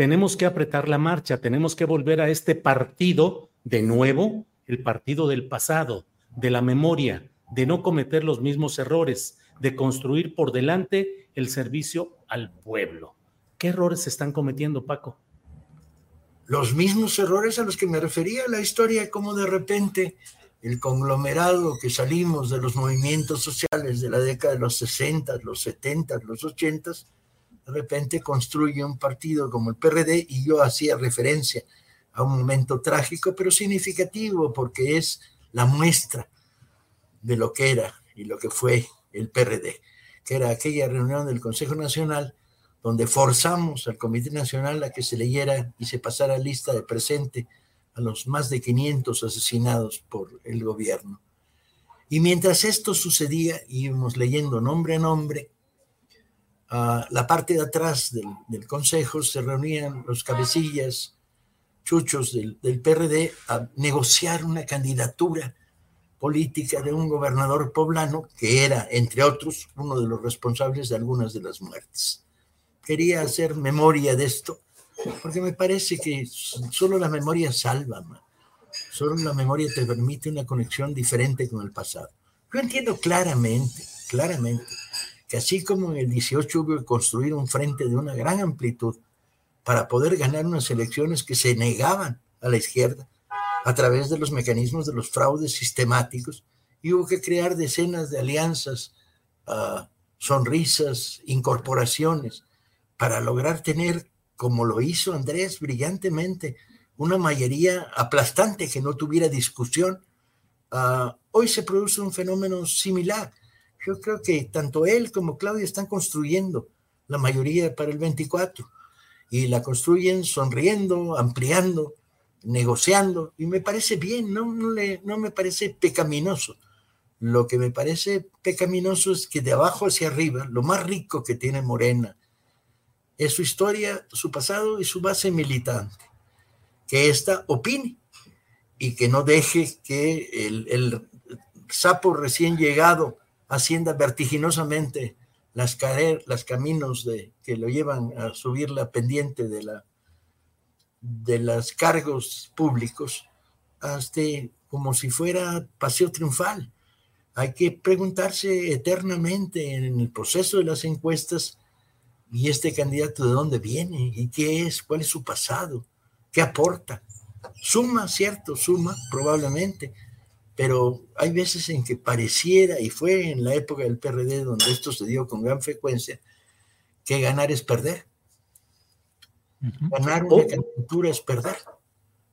tenemos que apretar la marcha, tenemos que volver a este partido de nuevo, el partido del pasado, de la memoria, de no cometer los mismos errores, de construir por delante el servicio al pueblo. ¿Qué errores se están cometiendo, Paco? Los mismos errores a los que me refería la historia, como de repente el conglomerado que salimos de los movimientos sociales de la década de los 60, los 70, los 80, de repente construye un partido como el PRD y yo hacía referencia a un momento trágico, pero significativo porque es la muestra de lo que era y lo que fue el PRD, que era aquella reunión del Consejo Nacional donde forzamos al Comité Nacional a que se leyera y se pasara lista de presente a los más de 500 asesinados por el gobierno. Y mientras esto sucedía, íbamos leyendo nombre a nombre la parte de atrás del, consejo se reunían los cabecillas chuchos del, del, PRD a negociar una candidatura política de un gobernador poblano que era, entre otros, uno de los responsables de algunas de las muertes. Quería hacer memoria de esto, porque me parece que solo la memoria salva, solo la memoria te permite una conexión diferente con el pasado. Yo entiendo claramente, claramente, que así como en el 18 hubo que construir un frente de una gran amplitud para poder ganar unas elecciones que se negaban a la izquierda a través de los mecanismos de los fraudes sistemáticos, hubo que crear decenas de alianzas, ah, sonrisas, incorporaciones, para lograr tener, como lo hizo Andrés brillantemente, una mayoría aplastante que no tuviera discusión. Ah, hoy se produce un fenómeno similar yo creo que tanto él como Claudia están construyendo la mayoría para el 24 y la construyen sonriendo, ampliando, negociando y me parece bien, no, no, le, no me parece pecaminoso. Lo que me parece pecaminoso es que de abajo hacia arriba, lo más rico que tiene Morena es su historia, su pasado y su base militante. Que ésta opine y que no deje que el, el sapo recién llegado ascienda vertiginosamente las, las caminos de, que lo llevan a subir la pendiente de, la, de los cargos públicos hasta como si fuera paseo triunfal. Hay que preguntarse eternamente en el proceso de las encuestas y este candidato de dónde viene y qué es, cuál es su pasado, qué aporta. Suma, cierto, suma, probablemente, pero hay veces en que pareciera, y fue en la época del PRD donde esto se dio con gran frecuencia, que ganar es perder. Ganar una oh. candidatura es perder,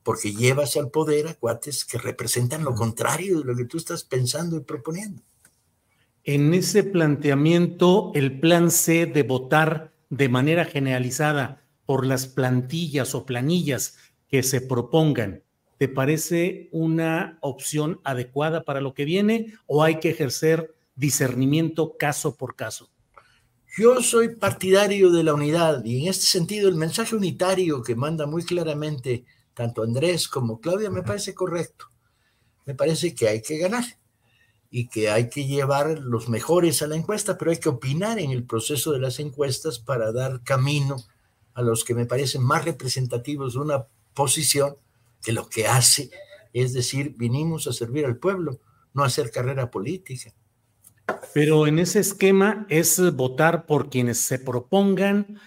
porque llevas al poder a cuates que representan lo contrario de lo que tú estás pensando y proponiendo. En ese planteamiento, el plan C de votar de manera generalizada por las plantillas o planillas que se propongan, ¿te parece una opción adecuada para lo que viene o hay que ejercer discernimiento caso por caso? Yo soy partidario de la unidad y en este sentido el mensaje unitario que manda muy claramente tanto Andrés como Claudia me parece correcto. Me parece que hay que ganar y que hay que llevar los mejores a la encuesta, pero hay que opinar en el proceso de las encuestas para dar camino a los que me parecen más representativos de una posición que lo que hace es decir, vinimos a servir al pueblo, no a hacer carrera política. Pero en ese esquema es votar por quienes se propongan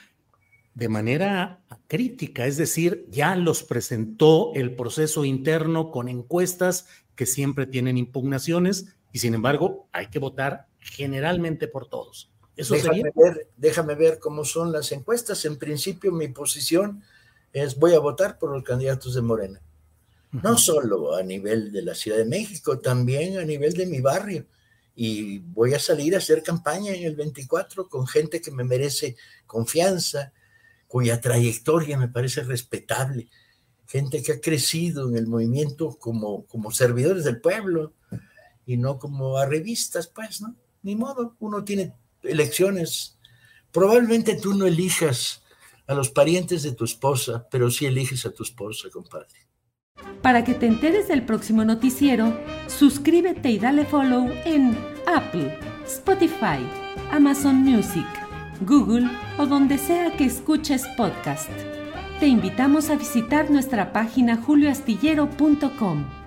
de manera crítica, es decir, ya los presentó el proceso interno con encuestas que siempre tienen impugnaciones y sin embargo hay que votar generalmente por todos. Eso déjame, ver, déjame ver cómo son las encuestas. En principio mi posición es voy a votar por los candidatos de Morena. No solo a nivel de la Ciudad de México, también a nivel de mi barrio. Y voy a salir a hacer campaña en el 24 con gente que me merece confianza, cuya trayectoria me parece respetable, gente que ha crecido en el movimiento como, como servidores del pueblo y no como a revistas, pues, ¿no? Ni modo, uno tiene elecciones. Probablemente tú no elijas a los parientes de tu esposa, pero sí eliges a tu esposa, compadre. Para que te enteres del próximo noticiero, suscríbete y dale follow en Apple, Spotify, Amazon Music, Google o donde sea que escuches podcast. Te invitamos a visitar nuestra página julioastillero.com.